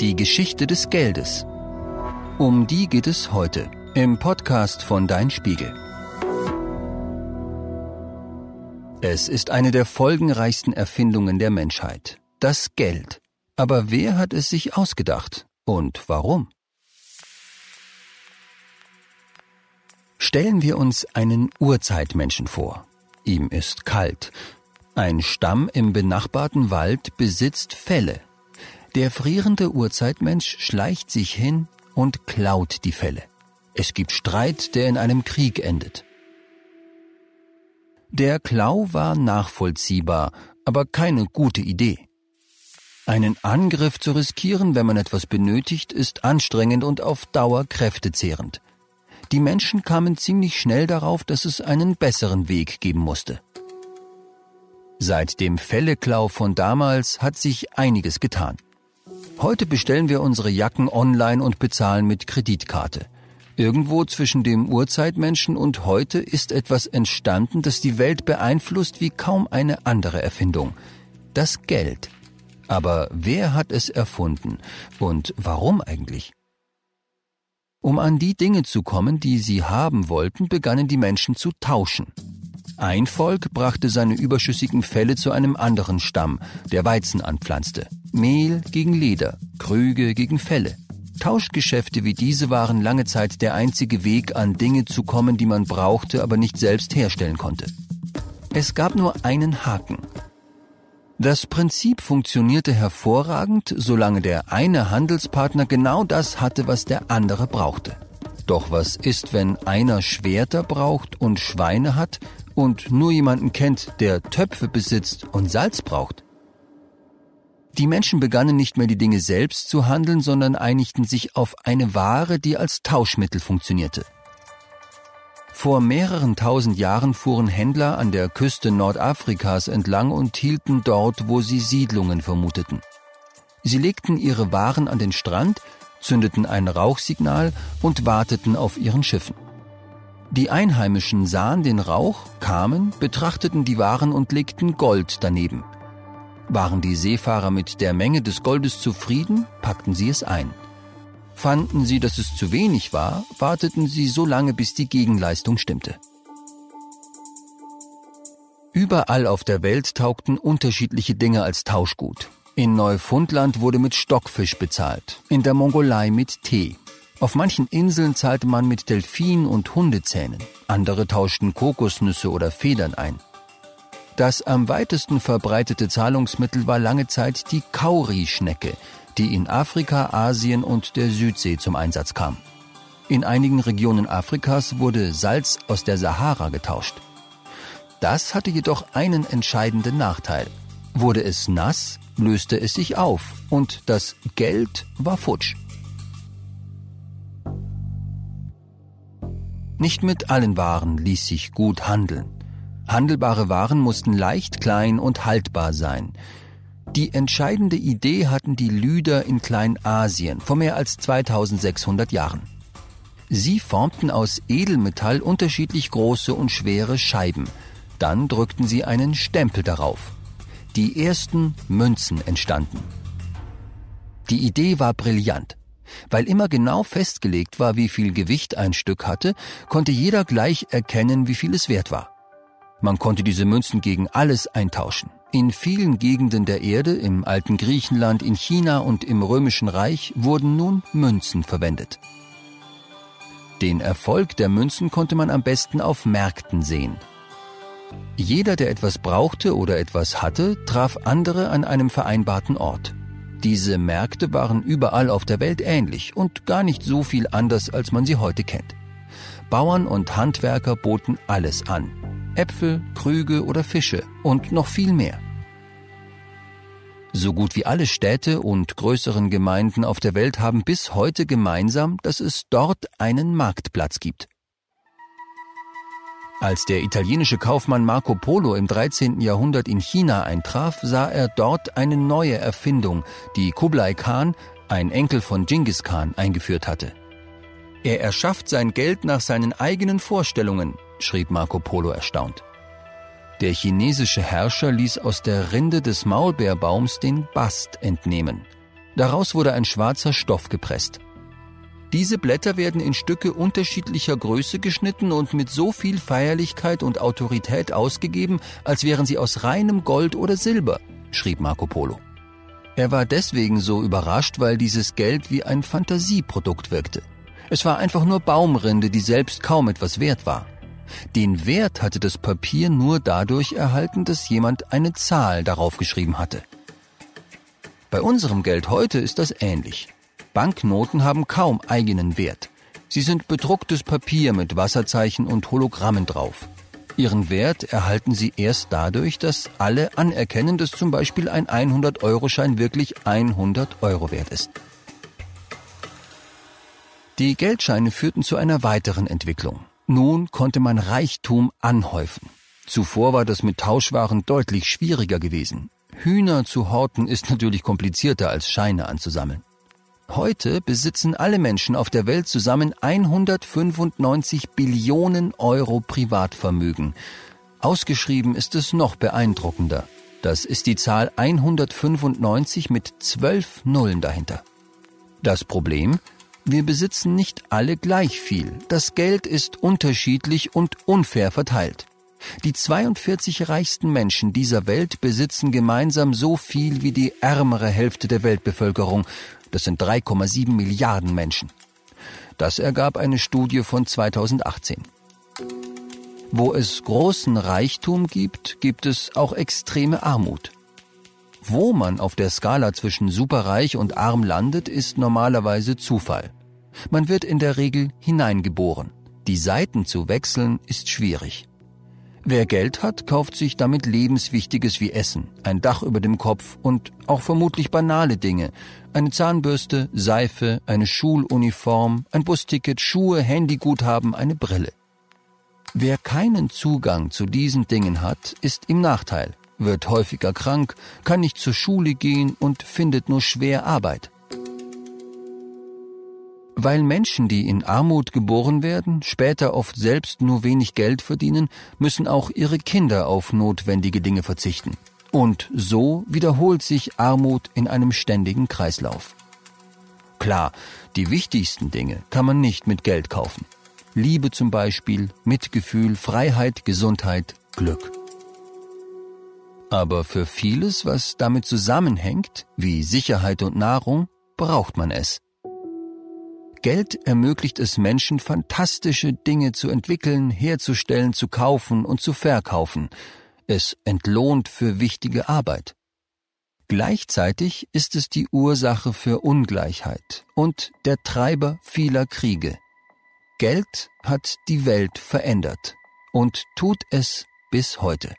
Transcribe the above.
Die Geschichte des Geldes. Um die geht es heute im Podcast von Dein Spiegel. Es ist eine der folgenreichsten Erfindungen der Menschheit. Das Geld. Aber wer hat es sich ausgedacht und warum? Stellen wir uns einen Urzeitmenschen vor. Ihm ist kalt. Ein Stamm im benachbarten Wald besitzt Felle. Der frierende Urzeitmensch schleicht sich hin und klaut die Felle. Es gibt Streit, der in einem Krieg endet. Der Klau war nachvollziehbar, aber keine gute Idee. Einen Angriff zu riskieren, wenn man etwas benötigt, ist anstrengend und auf Dauer kräftezehrend. Die Menschen kamen ziemlich schnell darauf, dass es einen besseren Weg geben musste. Seit dem Felleklau von damals hat sich einiges getan. Heute bestellen wir unsere Jacken online und bezahlen mit Kreditkarte. Irgendwo zwischen dem Urzeitmenschen und heute ist etwas entstanden, das die Welt beeinflusst wie kaum eine andere Erfindung. Das Geld. Aber wer hat es erfunden und warum eigentlich? Um an die Dinge zu kommen, die sie haben wollten, begannen die Menschen zu tauschen. Ein Volk brachte seine überschüssigen Felle zu einem anderen Stamm, der Weizen anpflanzte. Mehl gegen Leder, Krüge gegen Felle. Tauschgeschäfte wie diese waren lange Zeit der einzige Weg, an Dinge zu kommen, die man brauchte, aber nicht selbst herstellen konnte. Es gab nur einen Haken. Das Prinzip funktionierte hervorragend, solange der eine Handelspartner genau das hatte, was der andere brauchte. Doch was ist, wenn einer Schwerter braucht und Schweine hat und nur jemanden kennt, der Töpfe besitzt und Salz braucht? Die Menschen begannen nicht mehr die Dinge selbst zu handeln, sondern einigten sich auf eine Ware, die als Tauschmittel funktionierte. Vor mehreren tausend Jahren fuhren Händler an der Küste Nordafrikas entlang und hielten dort, wo sie Siedlungen vermuteten. Sie legten ihre Waren an den Strand, zündeten ein Rauchsignal und warteten auf ihren Schiffen. Die Einheimischen sahen den Rauch, kamen, betrachteten die Waren und legten Gold daneben. Waren die Seefahrer mit der Menge des Goldes zufrieden, packten sie es ein. Fanden sie, dass es zu wenig war, warteten sie so lange, bis die Gegenleistung stimmte. Überall auf der Welt taugten unterschiedliche Dinge als Tauschgut. In Neufundland wurde mit Stockfisch bezahlt, in der Mongolei mit Tee. Auf manchen Inseln zahlte man mit Delfin und Hundezähnen, andere tauschten Kokosnüsse oder Federn ein. Das am weitesten verbreitete Zahlungsmittel war lange Zeit die Kauri-Schnecke, die in Afrika, Asien und der Südsee zum Einsatz kam. In einigen Regionen Afrikas wurde Salz aus der Sahara getauscht. Das hatte jedoch einen entscheidenden Nachteil. Wurde es nass, löste es sich auf und das Geld war futsch. Nicht mit allen Waren ließ sich gut handeln. Handelbare Waren mussten leicht, klein und haltbar sein. Die entscheidende Idee hatten die Lüder in Kleinasien vor mehr als 2600 Jahren. Sie formten aus Edelmetall unterschiedlich große und schwere Scheiben. Dann drückten sie einen Stempel darauf die ersten Münzen entstanden. Die Idee war brillant. Weil immer genau festgelegt war, wie viel Gewicht ein Stück hatte, konnte jeder gleich erkennen, wie viel es wert war. Man konnte diese Münzen gegen alles eintauschen. In vielen Gegenden der Erde, im alten Griechenland, in China und im römischen Reich wurden nun Münzen verwendet. Den Erfolg der Münzen konnte man am besten auf Märkten sehen. Jeder, der etwas brauchte oder etwas hatte, traf andere an einem vereinbarten Ort. Diese Märkte waren überall auf der Welt ähnlich und gar nicht so viel anders, als man sie heute kennt. Bauern und Handwerker boten alles an. Äpfel, Krüge oder Fische und noch viel mehr. So gut wie alle Städte und größeren Gemeinden auf der Welt haben bis heute gemeinsam, dass es dort einen Marktplatz gibt. Als der italienische Kaufmann Marco Polo im 13. Jahrhundert in China eintraf, sah er dort eine neue Erfindung, die Kublai Khan, ein Enkel von Genghis Khan, eingeführt hatte. Er erschafft sein Geld nach seinen eigenen Vorstellungen, schrieb Marco Polo erstaunt. Der chinesische Herrscher ließ aus der Rinde des Maulbeerbaums den Bast entnehmen. Daraus wurde ein schwarzer Stoff gepresst. Diese Blätter werden in Stücke unterschiedlicher Größe geschnitten und mit so viel Feierlichkeit und Autorität ausgegeben, als wären sie aus reinem Gold oder Silber, schrieb Marco Polo. Er war deswegen so überrascht, weil dieses Geld wie ein Fantasieprodukt wirkte. Es war einfach nur Baumrinde, die selbst kaum etwas wert war. Den Wert hatte das Papier nur dadurch erhalten, dass jemand eine Zahl darauf geschrieben hatte. Bei unserem Geld heute ist das ähnlich. Banknoten haben kaum eigenen Wert. Sie sind bedrucktes Papier mit Wasserzeichen und Hologrammen drauf. Ihren Wert erhalten sie erst dadurch, dass alle anerkennen, dass zum Beispiel ein 100-Euro-Schein wirklich 100 Euro wert ist. Die Geldscheine führten zu einer weiteren Entwicklung. Nun konnte man Reichtum anhäufen. Zuvor war das mit Tauschwaren deutlich schwieriger gewesen. Hühner zu horten ist natürlich komplizierter als Scheine anzusammeln. Heute besitzen alle Menschen auf der Welt zusammen 195 Billionen Euro Privatvermögen. Ausgeschrieben ist es noch beeindruckender. Das ist die Zahl 195 mit zwölf Nullen dahinter. Das Problem? Wir besitzen nicht alle gleich viel. Das Geld ist unterschiedlich und unfair verteilt. Die 42 reichsten Menschen dieser Welt besitzen gemeinsam so viel wie die ärmere Hälfte der Weltbevölkerung. Das sind 3,7 Milliarden Menschen. Das ergab eine Studie von 2018. Wo es großen Reichtum gibt, gibt es auch extreme Armut. Wo man auf der Skala zwischen superreich und arm landet, ist normalerweise Zufall. Man wird in der Regel hineingeboren. Die Seiten zu wechseln ist schwierig. Wer Geld hat, kauft sich damit Lebenswichtiges wie Essen, ein Dach über dem Kopf und auch vermutlich banale Dinge. Eine Zahnbürste, Seife, eine Schuluniform, ein Busticket, Schuhe, Handyguthaben, eine Brille. Wer keinen Zugang zu diesen Dingen hat, ist im Nachteil, wird häufiger krank, kann nicht zur Schule gehen und findet nur schwer Arbeit. Weil Menschen, die in Armut geboren werden, später oft selbst nur wenig Geld verdienen, müssen auch ihre Kinder auf notwendige Dinge verzichten. Und so wiederholt sich Armut in einem ständigen Kreislauf. Klar, die wichtigsten Dinge kann man nicht mit Geld kaufen. Liebe zum Beispiel, Mitgefühl, Freiheit, Gesundheit, Glück. Aber für vieles, was damit zusammenhängt, wie Sicherheit und Nahrung, braucht man es. Geld ermöglicht es Menschen, fantastische Dinge zu entwickeln, herzustellen, zu kaufen und zu verkaufen. Es entlohnt für wichtige Arbeit. Gleichzeitig ist es die Ursache für Ungleichheit und der Treiber vieler Kriege. Geld hat die Welt verändert und tut es bis heute.